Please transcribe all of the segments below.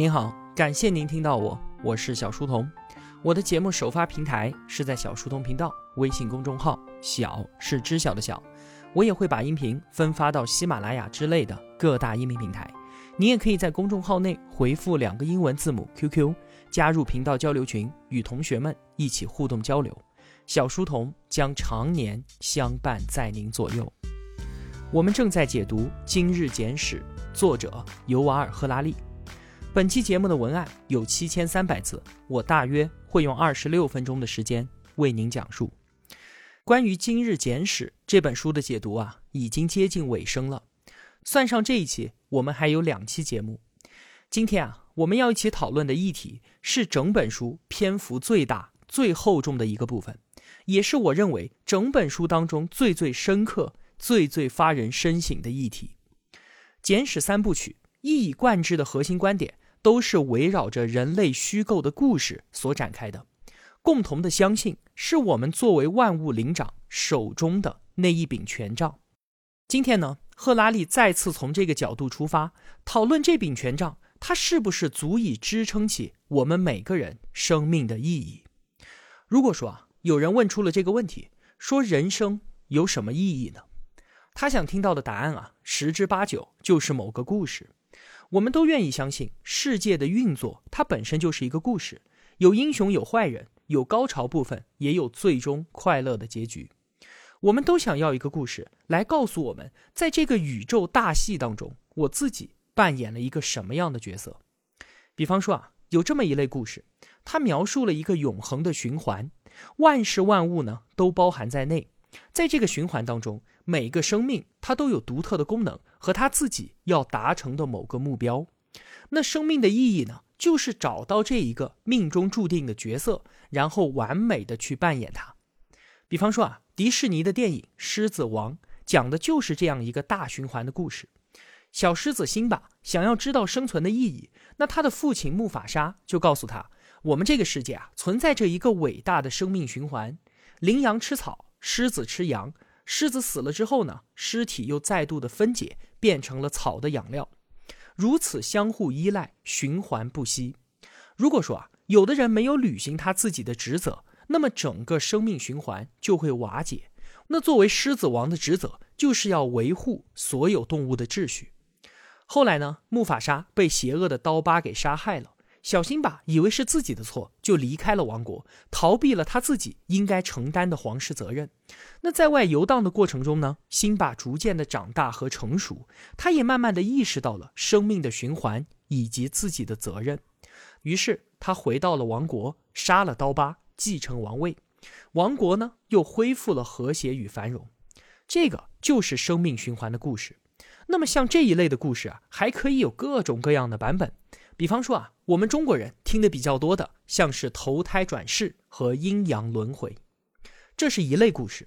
您好，感谢您听到我，我是小书童。我的节目首发平台是在小书童频道微信公众号，小是知晓的小。我也会把音频分发到喜马拉雅之类的各大音频平台。你也可以在公众号内回复两个英文字母 QQ，加入频道交流群，与同学们一起互动交流。小书童将常年相伴在您左右。我们正在解读《今日简史》，作者尤瓦尔·赫拉利。本期节目的文案有七千三百字，我大约会用二十六分钟的时间为您讲述关于《今日简史》这本书的解读啊，已经接近尾声了。算上这一期，我们还有两期节目。今天啊，我们要一起讨论的议题是整本书篇幅最大、最厚重的一个部分，也是我认为整本书当中最最深刻、最最发人深省的议题。《简史》三部曲一以贯之的核心观点。都是围绕着人类虚构的故事所展开的，共同的相信是我们作为万物灵长手中的那一柄权杖。今天呢，赫拉利再次从这个角度出发，讨论这柄权杖，它是不是足以支撑起我们每个人生命的意义？如果说啊，有人问出了这个问题，说人生有什么意义呢？他想听到的答案啊，十之八九就是某个故事。我们都愿意相信，世界的运作它本身就是一个故事，有英雄，有坏人，有高潮部分，也有最终快乐的结局。我们都想要一个故事来告诉我们，在这个宇宙大戏当中，我自己扮演了一个什么样的角色。比方说啊，有这么一类故事，它描述了一个永恒的循环，万事万物呢都包含在内，在这个循环当中。每个生命它都有独特的功能和他自己要达成的某个目标。那生命的意义呢，就是找到这一个命中注定的角色，然后完美的去扮演它。比方说啊，迪士尼的电影《狮子王》讲的就是这样一个大循环的故事。小狮子辛巴想要知道生存的意义，那他的父亲木法沙就告诉他：我们这个世界啊，存在着一个伟大的生命循环，羚羊吃草，狮子吃羊。狮子死了之后呢，尸体又再度的分解，变成了草的养料，如此相互依赖，循环不息。如果说啊，有的人没有履行他自己的职责，那么整个生命循环就会瓦解。那作为狮子王的职责，就是要维护所有动物的秩序。后来呢，木法沙被邪恶的刀疤给杀害了。小辛巴以为是自己的错，就离开了王国，逃避了他自己应该承担的皇室责任。那在外游荡的过程中呢，辛巴逐渐的长大和成熟，他也慢慢的意识到了生命的循环以及自己的责任。于是他回到了王国，杀了刀疤，继承王位，王国呢又恢复了和谐与繁荣。这个就是生命循环的故事。那么像这一类的故事啊，还可以有各种各样的版本。比方说啊，我们中国人听的比较多的，像是投胎转世和阴阳轮回，这是一类故事。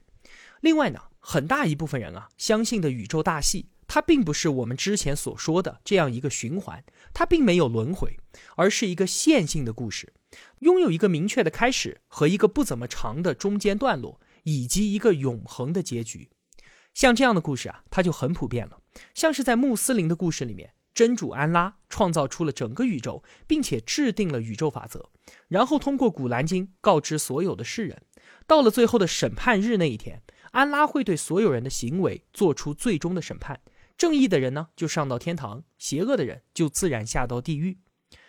另外呢，很大一部分人啊，相信的宇宙大戏，它并不是我们之前所说的这样一个循环，它并没有轮回，而是一个线性的故事，拥有一个明确的开始和一个不怎么长的中间段落，以及一个永恒的结局。像这样的故事啊，它就很普遍了，像是在穆斯林的故事里面。真主安拉创造出了整个宇宙，并且制定了宇宙法则，然后通过古兰经告知所有的世人，到了最后的审判日那一天，安拉会对所有人的行为做出最终的审判。正义的人呢，就上到天堂；邪恶的人就自然下到地狱。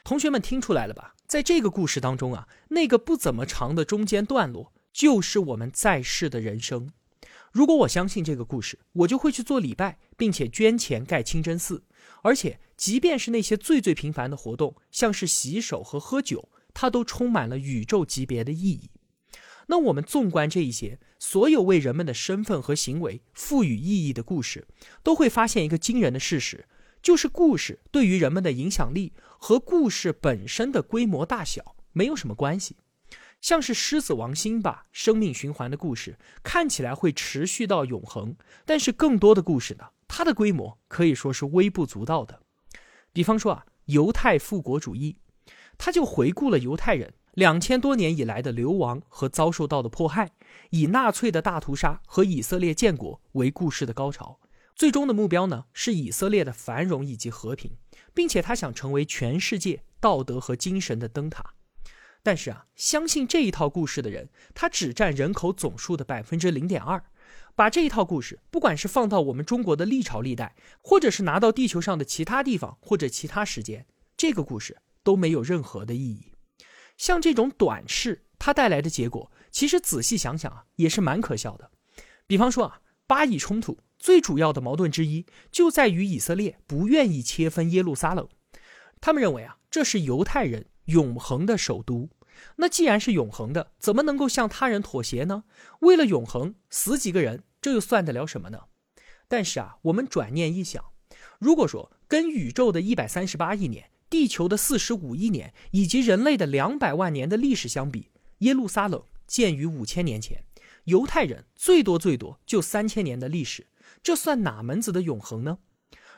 同学们听出来了吧？在这个故事当中啊，那个不怎么长的中间段落，就是我们在世的人生。如果我相信这个故事，我就会去做礼拜，并且捐钱盖清真寺。而且，即便是那些最最平凡的活动，像是洗手和喝酒，它都充满了宇宙级别的意义。那我们纵观这一些所有为人们的身份和行为赋予意义的故事，都会发现一个惊人的事实，就是故事对于人们的影响力和故事本身的规模大小没有什么关系。像是狮子王星吧，生命循环的故事看起来会持续到永恒，但是更多的故事呢，它的规模可以说是微不足道的。比方说啊，犹太复国主义，他就回顾了犹太人两千多年以来的流亡和遭受到的迫害，以纳粹的大屠杀和以色列建国为故事的高潮。最终的目标呢是以色列的繁荣以及和平，并且他想成为全世界道德和精神的灯塔。但是啊，相信这一套故事的人，他只占人口总数的百分之零点二。把这一套故事，不管是放到我们中国的历朝历代，或者是拿到地球上的其他地方或者其他时间，这个故事都没有任何的意义。像这种短视，它带来的结果，其实仔细想想啊，也是蛮可笑的。比方说啊，巴以冲突最主要的矛盾之一，就在于以色列不愿意切分耶路撒冷，他们认为啊，这是犹太人永恒的首都。那既然是永恒的，怎么能够向他人妥协呢？为了永恒，死几个人，这又算得了什么呢？但是啊，我们转念一想，如果说跟宇宙的一百三十八亿年、地球的四十五亿年以及人类的两百万年的历史相比，耶路撒冷建于五千年前，犹太人最多最多就三千年的历史，这算哪门子的永恒呢？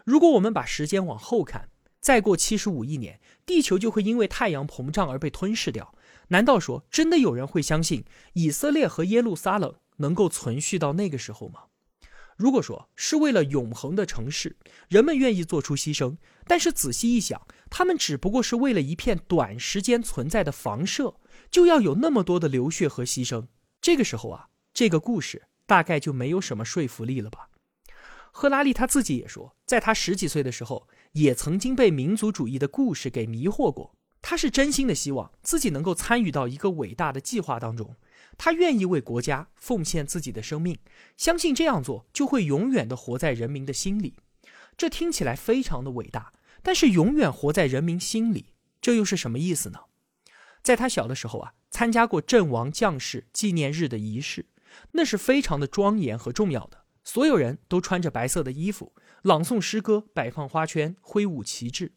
如果我们把时间往后看，再过七十五亿年，地球就会因为太阳膨胀而被吞噬掉。难道说真的有人会相信以色列和耶路撒冷能够存续到那个时候吗？如果说是为了永恒的城市，人们愿意做出牺牲，但是仔细一想，他们只不过是为了一片短时间存在的房舍，就要有那么多的流血和牺牲。这个时候啊，这个故事大概就没有什么说服力了吧？赫拉利他自己也说，在他十几岁的时候，也曾经被民族主义的故事给迷惑过。他是真心的希望自己能够参与到一个伟大的计划当中，他愿意为国家奉献自己的生命，相信这样做就会永远的活在人民的心里。这听起来非常的伟大，但是永远活在人民心里，这又是什么意思呢？在他小的时候啊，参加过阵亡将士纪念日的仪式，那是非常的庄严和重要的，所有人都穿着白色的衣服，朗诵诗歌，摆放花圈，挥舞旗帜。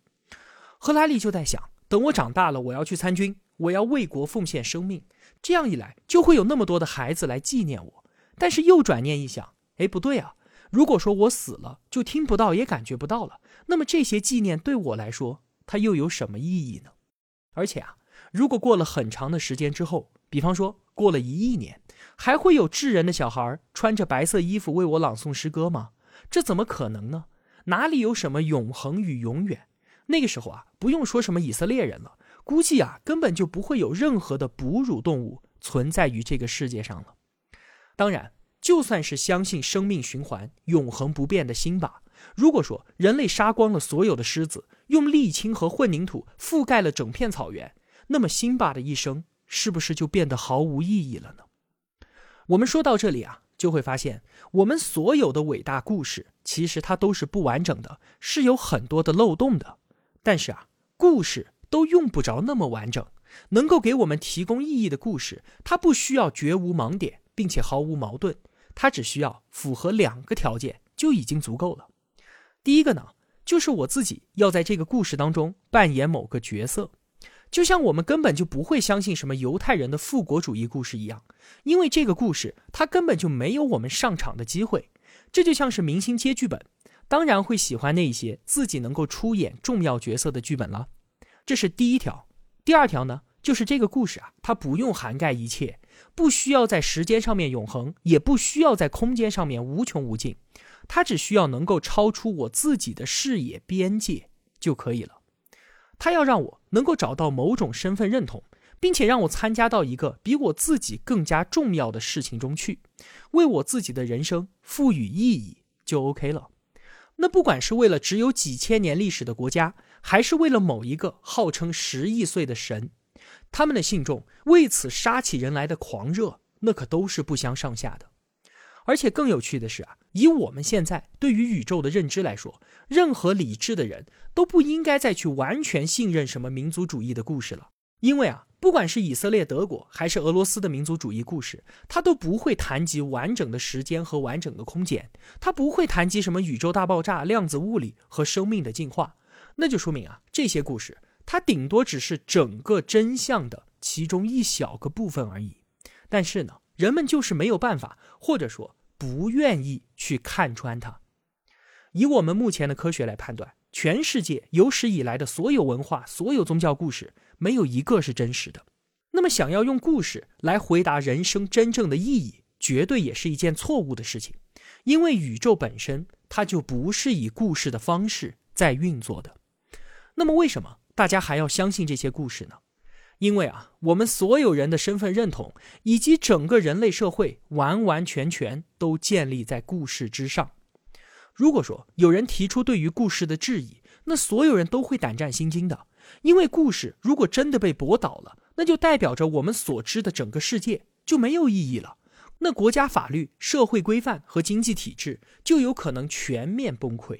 赫拉利就在想。等我长大了，我要去参军，我要为国奉献生命。这样一来，就会有那么多的孩子来纪念我。但是又转念一想，哎，不对啊！如果说我死了，就听不到也感觉不到了，那么这些纪念对我来说，它又有什么意义呢？而且啊，如果过了很长的时间之后，比方说过了一亿年，还会有智人的小孩穿着白色衣服为我朗诵诗歌吗？这怎么可能呢？哪里有什么永恒与永远？那个时候啊，不用说什么以色列人了，估计啊根本就不会有任何的哺乳动物存在于这个世界上了。当然，就算是相信生命循环、永恒不变的辛巴，如果说人类杀光了所有的狮子，用沥青和混凝土覆盖了整片草原，那么辛巴的一生是不是就变得毫无意义了呢？我们说到这里啊，就会发现我们所有的伟大故事，其实它都是不完整的，是有很多的漏洞的。但是啊，故事都用不着那么完整，能够给我们提供意义的故事，它不需要绝无盲点，并且毫无矛盾，它只需要符合两个条件就已经足够了。第一个呢，就是我自己要在这个故事当中扮演某个角色，就像我们根本就不会相信什么犹太人的复国主义故事一样，因为这个故事它根本就没有我们上场的机会。这就像是明星接剧本。当然会喜欢那些自己能够出演重要角色的剧本了，这是第一条。第二条呢，就是这个故事啊，它不用涵盖一切，不需要在时间上面永恒，也不需要在空间上面无穷无尽，它只需要能够超出我自己的视野边界就可以了。它要让我能够找到某种身份认同，并且让我参加到一个比我自己更加重要的事情中去，为我自己的人生赋予意义就 OK 了。那不管是为了只有几千年历史的国家，还是为了某一个号称十亿岁的神，他们的信众为此杀起人来的狂热，那可都是不相上下的。而且更有趣的是啊，以我们现在对于宇宙的认知来说，任何理智的人都不应该再去完全信任什么民族主义的故事了，因为啊。不管是以色列、德国，还是俄罗斯的民族主义故事，它都不会谈及完整的时间和完整的空间，它不会谈及什么宇宙大爆炸、量子物理和生命的进化。那就说明啊，这些故事它顶多只是整个真相的其中一小个部分而已。但是呢，人们就是没有办法，或者说不愿意去看穿它。以我们目前的科学来判断，全世界有史以来的所有文化、所有宗教故事。没有一个是真实的，那么想要用故事来回答人生真正的意义，绝对也是一件错误的事情。因为宇宙本身它就不是以故事的方式在运作的。那么为什么大家还要相信这些故事呢？因为啊，我们所有人的身份认同以及整个人类社会完完全全都建立在故事之上。如果说有人提出对于故事的质疑，那所有人都会胆战心惊的。因为故事如果真的被驳倒了，那就代表着我们所知的整个世界就没有意义了。那国家法律、社会规范和经济体制就有可能全面崩溃。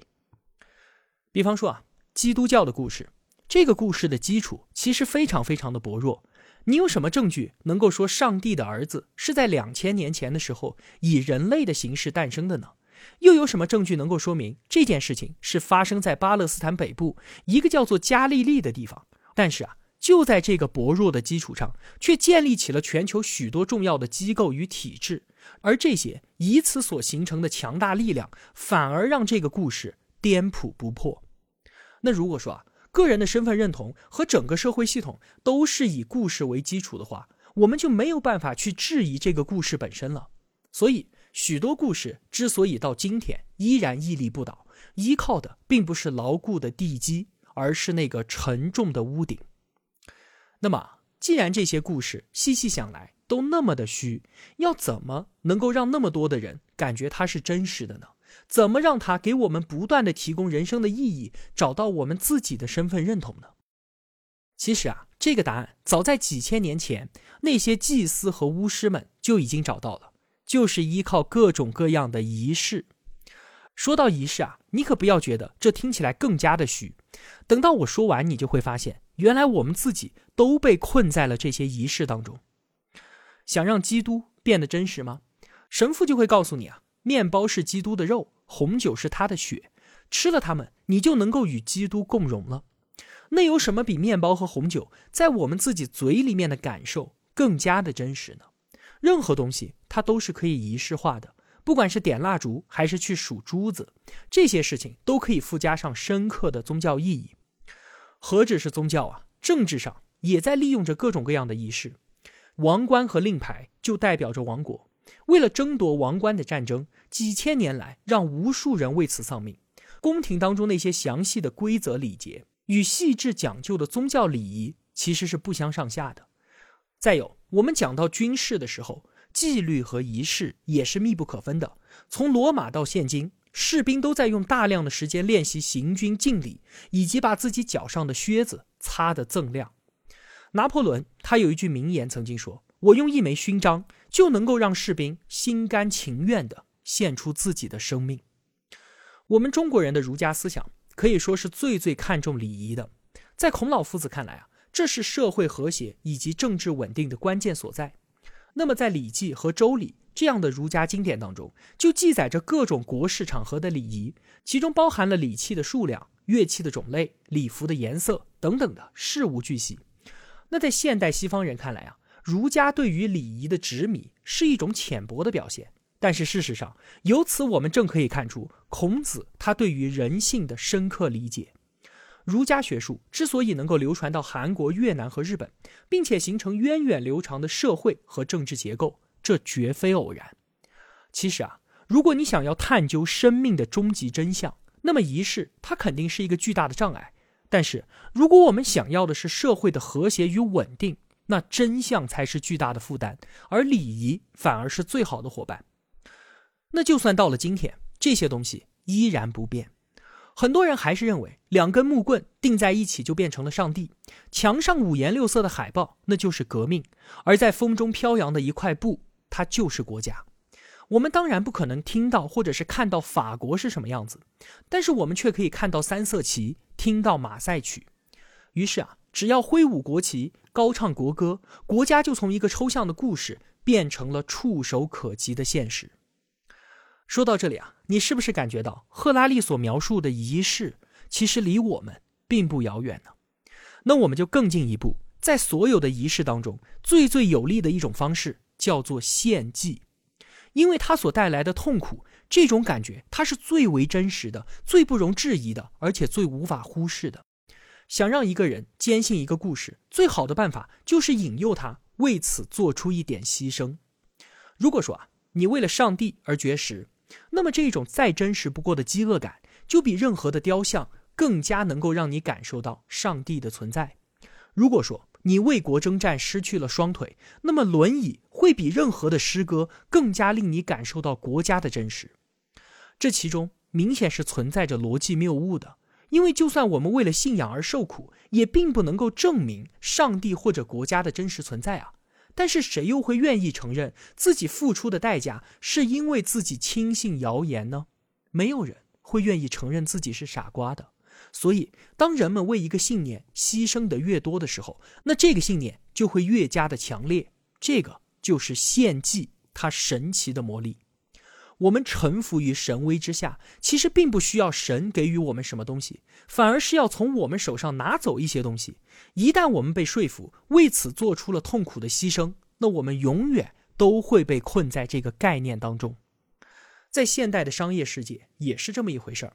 比方说啊，基督教的故事。这个故事的基础其实非常非常的薄弱。你有什么证据能够说上帝的儿子是在两千年前的时候以人类的形式诞生的呢？又有什么证据能够说明这件事情是发生在巴勒斯坦北部一个叫做加利利的地方？但是啊，就在这个薄弱的基础上，却建立起了全球许多重要的机构与体制，而这些以此所形成的强大力量，反而让这个故事颠扑不破。那如果说啊？个人的身份认同和整个社会系统都是以故事为基础的话，我们就没有办法去质疑这个故事本身了。所以，许多故事之所以到今天依然屹立不倒，依靠的并不是牢固的地基，而是那个沉重的屋顶。那么，既然这些故事细细想来都那么的虚，要怎么能够让那么多的人感觉它是真实的呢？怎么让它给我们不断的提供人生的意义，找到我们自己的身份认同呢？其实啊，这个答案早在几千年前，那些祭司和巫师们就已经找到了，就是依靠各种各样的仪式。说到仪式啊，你可不要觉得这听起来更加的虚。等到我说完，你就会发现，原来我们自己都被困在了这些仪式当中。想让基督变得真实吗？神父就会告诉你啊。面包是基督的肉，红酒是他的血，吃了它们，你就能够与基督共荣了。那有什么比面包和红酒在我们自己嘴里面的感受更加的真实呢？任何东西它都是可以仪式化的，不管是点蜡烛还是去数珠子，这些事情都可以附加上深刻的宗教意义。何止是宗教啊，政治上也在利用着各种各样的仪式。王冠和令牌就代表着王国。为了争夺王冠的战争，几千年来让无数人为此丧命。宫廷当中那些详细的规则礼节与细致讲究的宗教礼仪，其实是不相上下的。再有，我们讲到军事的时候，纪律和仪式也是密不可分的。从罗马到现今，士兵都在用大量的时间练习行军敬礼，以及把自己脚上的靴子擦得锃亮。拿破仑他有一句名言，曾经说。我用一枚勋章就能够让士兵心甘情愿地献出自己的生命。我们中国人的儒家思想可以说是最最看重礼仪的，在孔老夫子看来啊，这是社会和谐以及政治稳定的关键所在。那么在《礼记》和《周礼》这样的儒家经典当中，就记载着各种国事场合的礼仪，其中包含了礼器的数量、乐器的种类、礼服的颜色等等的事无巨细。那在现代西方人看来啊。儒家对于礼仪的执迷是一种浅薄的表现，但是事实上，由此我们正可以看出孔子他对于人性的深刻理解。儒家学术之所以能够流传到韩国、越南和日本，并且形成源远流长的社会和政治结构，这绝非偶然。其实啊，如果你想要探究生命的终极真相，那么仪式它肯定是一个巨大的障碍。但是，如果我们想要的是社会的和谐与稳定，那真相才是巨大的负担，而礼仪反而是最好的伙伴。那就算到了今天，这些东西依然不变。很多人还是认为两根木棍钉在一起就变成了上帝，墙上五颜六色的海报那就是革命，而在风中飘扬的一块布，它就是国家。我们当然不可能听到或者是看到法国是什么样子，但是我们却可以看到三色旗，听到马赛曲。于是啊。只要挥舞国旗、高唱国歌，国家就从一个抽象的故事变成了触手可及的现实。说到这里啊，你是不是感觉到赫拉利所描述的仪式其实离我们并不遥远呢？那我们就更进一步，在所有的仪式当中，最最有力的一种方式叫做献祭，因为它所带来的痛苦，这种感觉它是最为真实的、最不容置疑的，而且最无法忽视的。想让一个人坚信一个故事，最好的办法就是引诱他为此做出一点牺牲。如果说啊，你为了上帝而绝食，那么这种再真实不过的饥饿感，就比任何的雕像更加能够让你感受到上帝的存在。如果说你为国征战失去了双腿，那么轮椅会比任何的诗歌更加令你感受到国家的真实。这其中明显是存在着逻辑谬误的，因为就算我们为了信仰而受苦，也并不能够证明上帝或者国家的真实存在啊。但是谁又会愿意承认自己付出的代价是因为自己轻信谣言呢？没有人会愿意承认自己是傻瓜的。所以，当人们为一个信念牺牲的越多的时候，那这个信念就会越加的强烈。这个就是献祭它神奇的魔力。我们臣服于神威之下，其实并不需要神给予我们什么东西，反而是要从我们手上拿走一些东西。一旦我们被说服，为此做出了痛苦的牺牲，那我们永远都会被困在这个概念当中。在现代的商业世界，也是这么一回事儿。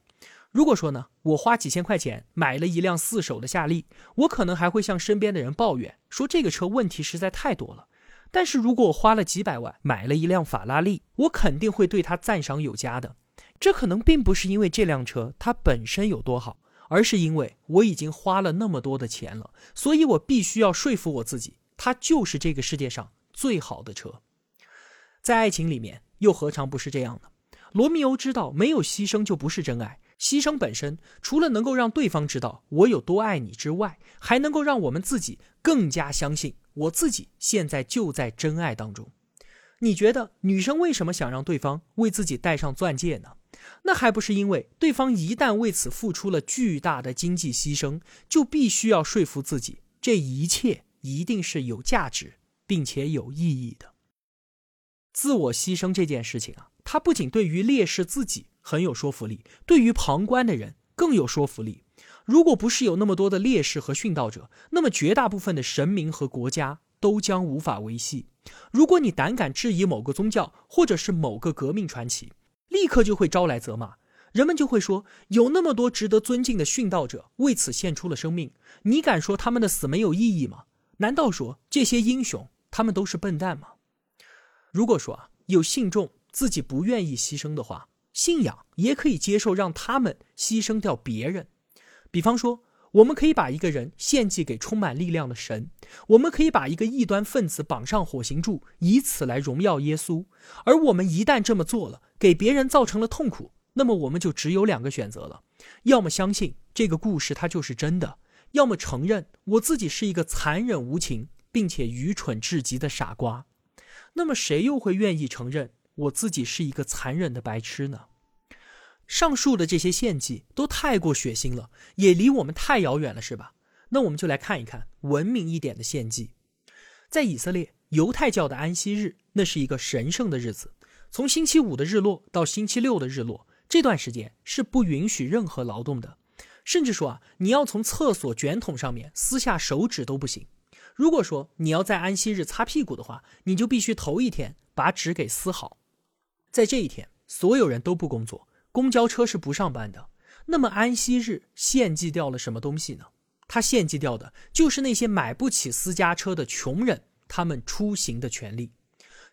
如果说呢，我花几千块钱买了一辆四手的夏利，我可能还会向身边的人抱怨说这个车问题实在太多了。但是如果我花了几百万买了一辆法拉利，我肯定会对它赞赏有加的。这可能并不是因为这辆车它本身有多好，而是因为我已经花了那么多的钱了，所以我必须要说服我自己，它就是这个世界上最好的车。在爱情里面，又何尝不是这样呢？罗密欧知道没有牺牲就不是真爱。牺牲本身，除了能够让对方知道我有多爱你之外，还能够让我们自己更加相信我自己现在就在真爱当中。你觉得女生为什么想让对方为自己戴上钻戒呢？那还不是因为对方一旦为此付出了巨大的经济牺牲，就必须要说服自己这一切一定是有价值并且有意义的。自我牺牲这件事情啊，它不仅对于烈士自己。很有说服力，对于旁观的人更有说服力。如果不是有那么多的烈士和殉道者，那么绝大部分的神明和国家都将无法维系。如果你胆敢质疑某个宗教或者是某个革命传奇，立刻就会招来责骂。人们就会说，有那么多值得尊敬的殉道者为此献出了生命，你敢说他们的死没有意义吗？难道说这些英雄他们都是笨蛋吗？如果说啊，有信众自己不愿意牺牲的话。信仰也可以接受让他们牺牲掉别人，比方说，我们可以把一个人献祭给充满力量的神，我们可以把一个异端分子绑上火刑柱，以此来荣耀耶稣。而我们一旦这么做了，给别人造成了痛苦，那么我们就只有两个选择了：要么相信这个故事它就是真的，要么承认我自己是一个残忍无情并且愚蠢至极的傻瓜。那么谁又会愿意承认？我自己是一个残忍的白痴呢。上述的这些献祭都太过血腥了，也离我们太遥远了，是吧？那我们就来看一看文明一点的献祭。在以色列犹太教的安息日，那是一个神圣的日子。从星期五的日落到星期六的日落，这段时间是不允许任何劳动的，甚至说啊，你要从厕所卷筒上面撕下手指都不行。如果说你要在安息日擦屁股的话，你就必须头一天把纸给撕好。在这一天，所有人都不工作，公交车是不上班的。那么安息日献祭掉了什么东西呢？他献祭掉的就是那些买不起私家车的穷人，他们出行的权利，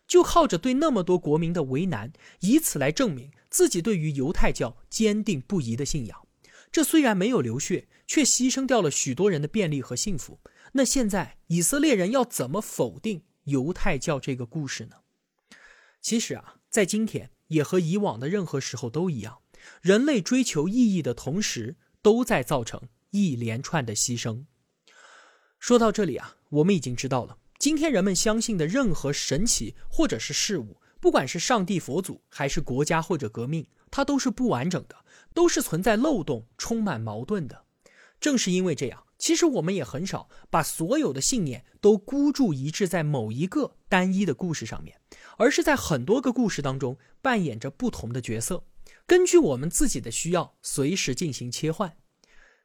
就靠着对那么多国民的为难，以此来证明自己对于犹太教坚定不移的信仰。这虽然没有流血，却牺牲掉了许多人的便利和幸福。那现在以色列人要怎么否定犹太教这个故事呢？其实啊。在今天，也和以往的任何时候都一样，人类追求意义的同时，都在造成一连串的牺牲。说到这里啊，我们已经知道了，今天人们相信的任何神奇或者是事物，不管是上帝、佛祖，还是国家或者革命，它都是不完整的，都是存在漏洞、充满矛盾的。正是因为这样，其实我们也很少把所有的信念都孤注一掷在某一个单一的故事上面。而是在很多个故事当中扮演着不同的角色，根据我们自己的需要随时进行切换。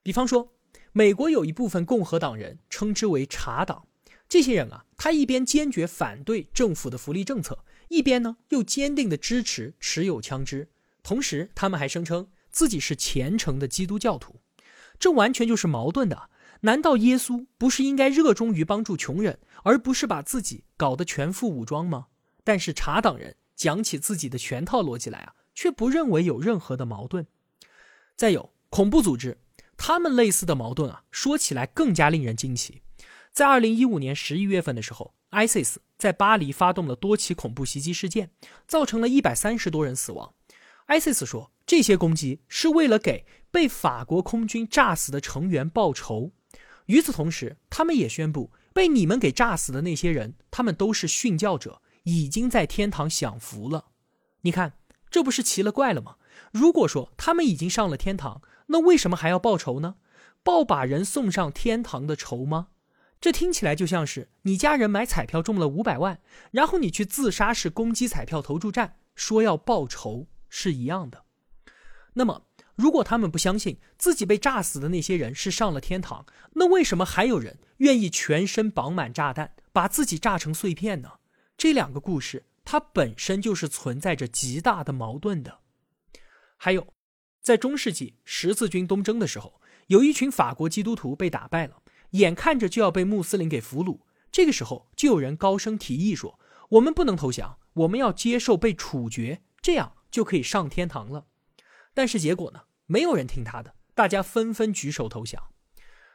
比方说，美国有一部分共和党人称之为“茶党”，这些人啊，他一边坚决反对政府的福利政策，一边呢又坚定的支持持有枪支，同时他们还声称自己是虔诚的基督教徒，这完全就是矛盾的。难道耶稣不是应该热衷于帮助穷人，而不是把自己搞得全副武装吗？但是茶党人讲起自己的全套逻辑来啊，却不认为有任何的矛盾。再有恐怖组织，他们类似的矛盾啊，说起来更加令人惊奇。在二零一五年十一月份的时候，ISIS 在巴黎发动了多起恐怖袭击事件，造成了一百三十多人死亡。ISIS 说，这些攻击是为了给被法国空军炸死的成员报仇。与此同时，他们也宣布，被你们给炸死的那些人，他们都是殉教者，已经在天堂享福了。你看，这不是奇了怪了吗？如果说他们已经上了天堂，那为什么还要报仇呢？报把人送上天堂的仇吗？这听起来就像是你家人买彩票中了五百万，然后你去自杀式攻击彩票投注站，说要报仇是一样的。那么，如果他们不相信自己被炸死的那些人是上了天堂，那为什么还有人愿意全身绑满炸弹，把自己炸成碎片呢？这两个故事它本身就是存在着极大的矛盾的。还有，在中世纪十字军东征的时候，有一群法国基督徒被打败了。眼看着就要被穆斯林给俘虏，这个时候就有人高声提议说：“我们不能投降，我们要接受被处决，这样就可以上天堂了。”但是结果呢？没有人听他的，大家纷纷举手投降。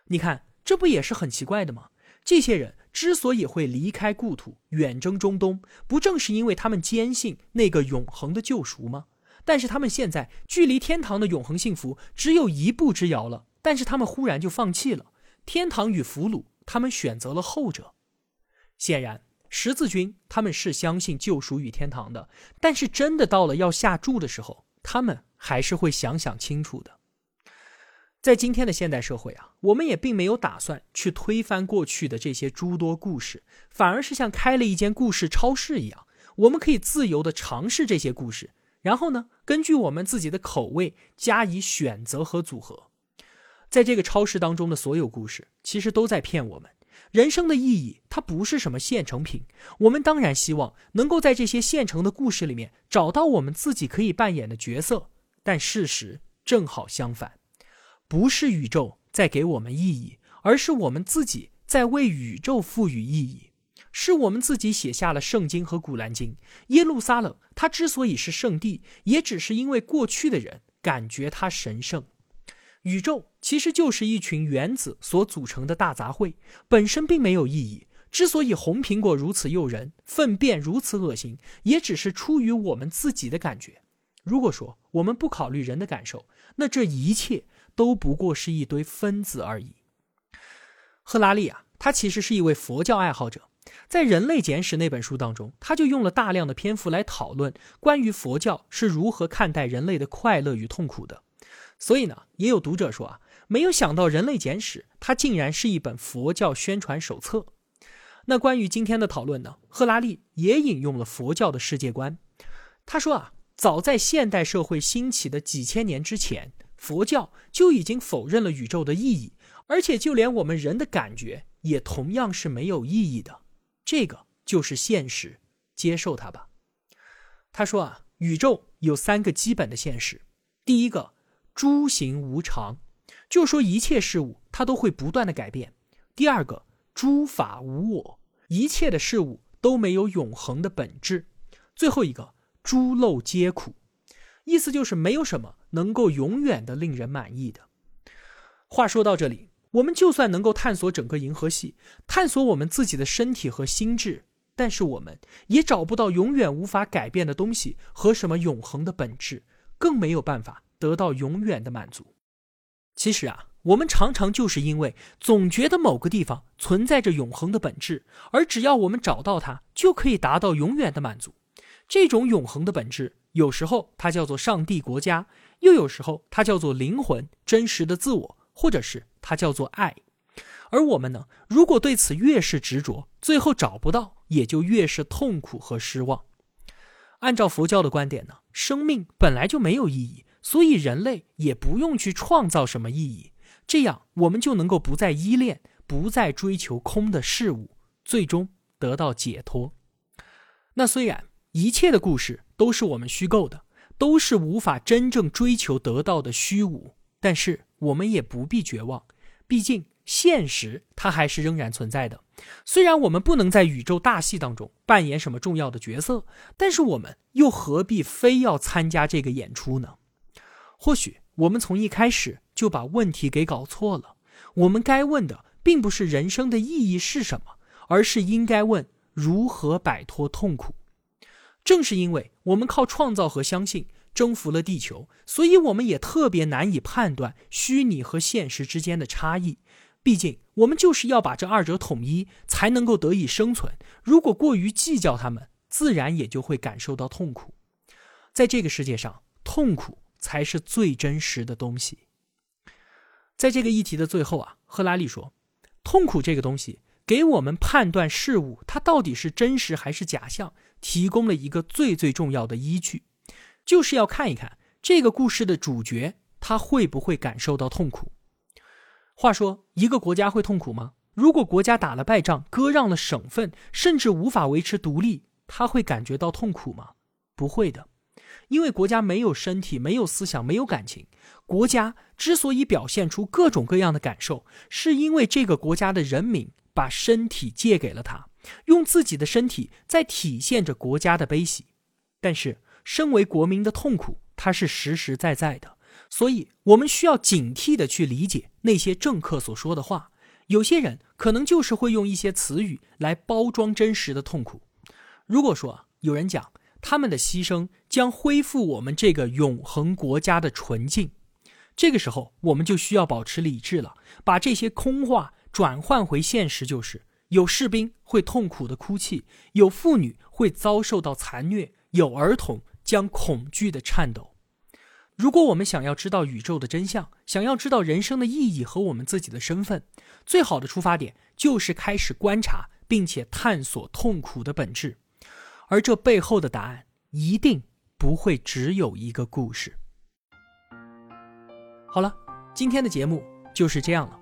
你看，这不也是很奇怪的吗？这些人之所以会离开故土，远征中东，不正是因为他们坚信那个永恒的救赎吗？但是他们现在距离天堂的永恒幸福只有一步之遥了，但是他们忽然就放弃了。天堂与俘虏，他们选择了后者。显然，十字军他们是相信救赎与天堂的，但是真的到了要下注的时候，他们还是会想想清楚的。在今天的现代社会啊，我们也并没有打算去推翻过去的这些诸多故事，反而是像开了一间故事超市一样，我们可以自由的尝试这些故事，然后呢，根据我们自己的口味加以选择和组合。在这个超市当中的所有故事，其实都在骗我们。人生的意义，它不是什么现成品。我们当然希望能够在这些现成的故事里面找到我们自己可以扮演的角色，但事实正好相反，不是宇宙在给我们意义，而是我们自己在为宇宙赋予意义。是我们自己写下了圣经和古兰经。耶路撒冷，它之所以是圣地，也只是因为过去的人感觉它神圣。宇宙其实就是一群原子所组成的大杂烩，本身并没有意义。之所以红苹果如此诱人，粪便如此恶心，也只是出于我们自己的感觉。如果说我们不考虑人的感受，那这一切都不过是一堆分子而已。赫拉利啊，他其实是一位佛教爱好者，在《人类简史》那本书当中，他就用了大量的篇幅来讨论关于佛教是如何看待人类的快乐与痛苦的。所以呢，也有读者说啊，没有想到《人类简史》它竟然是一本佛教宣传手册。那关于今天的讨论呢，赫拉利也引用了佛教的世界观。他说啊，早在现代社会兴起的几千年之前，佛教就已经否认了宇宙的意义，而且就连我们人的感觉也同样是没有意义的。这个就是现实，接受它吧。他说啊，宇宙有三个基本的现实，第一个。诸行无常，就说一切事物它都会不断的改变。第二个，诸法无我，一切的事物都没有永恒的本质。最后一个，诸漏皆苦，意思就是没有什么能够永远的令人满意的。话说到这里，我们就算能够探索整个银河系，探索我们自己的身体和心智，但是我们也找不到永远无法改变的东西和什么永恒的本质，更没有办法。得到永远的满足。其实啊，我们常常就是因为总觉得某个地方存在着永恒的本质，而只要我们找到它，就可以达到永远的满足。这种永恒的本质，有时候它叫做上帝、国家，又有时候它叫做灵魂、真实的自我，或者是它叫做爱。而我们呢，如果对此越是执着，最后找不到，也就越是痛苦和失望。按照佛教的观点呢，生命本来就没有意义。所以人类也不用去创造什么意义，这样我们就能够不再依恋、不再追求空的事物，最终得到解脱。那虽然一切的故事都是我们虚构的，都是无法真正追求得到的虚无，但是我们也不必绝望，毕竟现实它还是仍然存在的。虽然我们不能在宇宙大戏当中扮演什么重要的角色，但是我们又何必非要参加这个演出呢？或许我们从一开始就把问题给搞错了。我们该问的并不是人生的意义是什么，而是应该问如何摆脱痛苦。正是因为我们靠创造和相信征服了地球，所以我们也特别难以判断虚拟和现实之间的差异。毕竟，我们就是要把这二者统一，才能够得以生存。如果过于计较他们，自然也就会感受到痛苦。在这个世界上，痛苦才是最真实的东西。在这个议题的最后啊，赫拉利说：“痛苦这个东西，给我们判断事物它到底是真实还是假象，提供了一个最最重要的依据，就是要看一看这个故事的主角他会不会感受到痛苦。”话说，一个国家会痛苦吗？如果国家打了败仗，割让了省份，甚至无法维持独立，他会感觉到痛苦吗？不会的，因为国家没有身体，没有思想，没有感情。国家之所以表现出各种各样的感受，是因为这个国家的人民把身体借给了他，用自己的身体在体现着国家的悲喜。但是，身为国民的痛苦，它是实实在在的。所以，我们需要警惕的去理解那些政客所说的话。有些人可能就是会用一些词语来包装真实的痛苦。如果说有人讲他们的牺牲将恢复我们这个永恒国家的纯净，这个时候我们就需要保持理智了，把这些空话转换回现实，就是有士兵会痛苦的哭泣，有妇女会遭受到残虐，有儿童将恐惧的颤抖。如果我们想要知道宇宙的真相，想要知道人生的意义和我们自己的身份，最好的出发点就是开始观察并且探索痛苦的本质，而这背后的答案一定不会只有一个故事。好了，今天的节目就是这样了。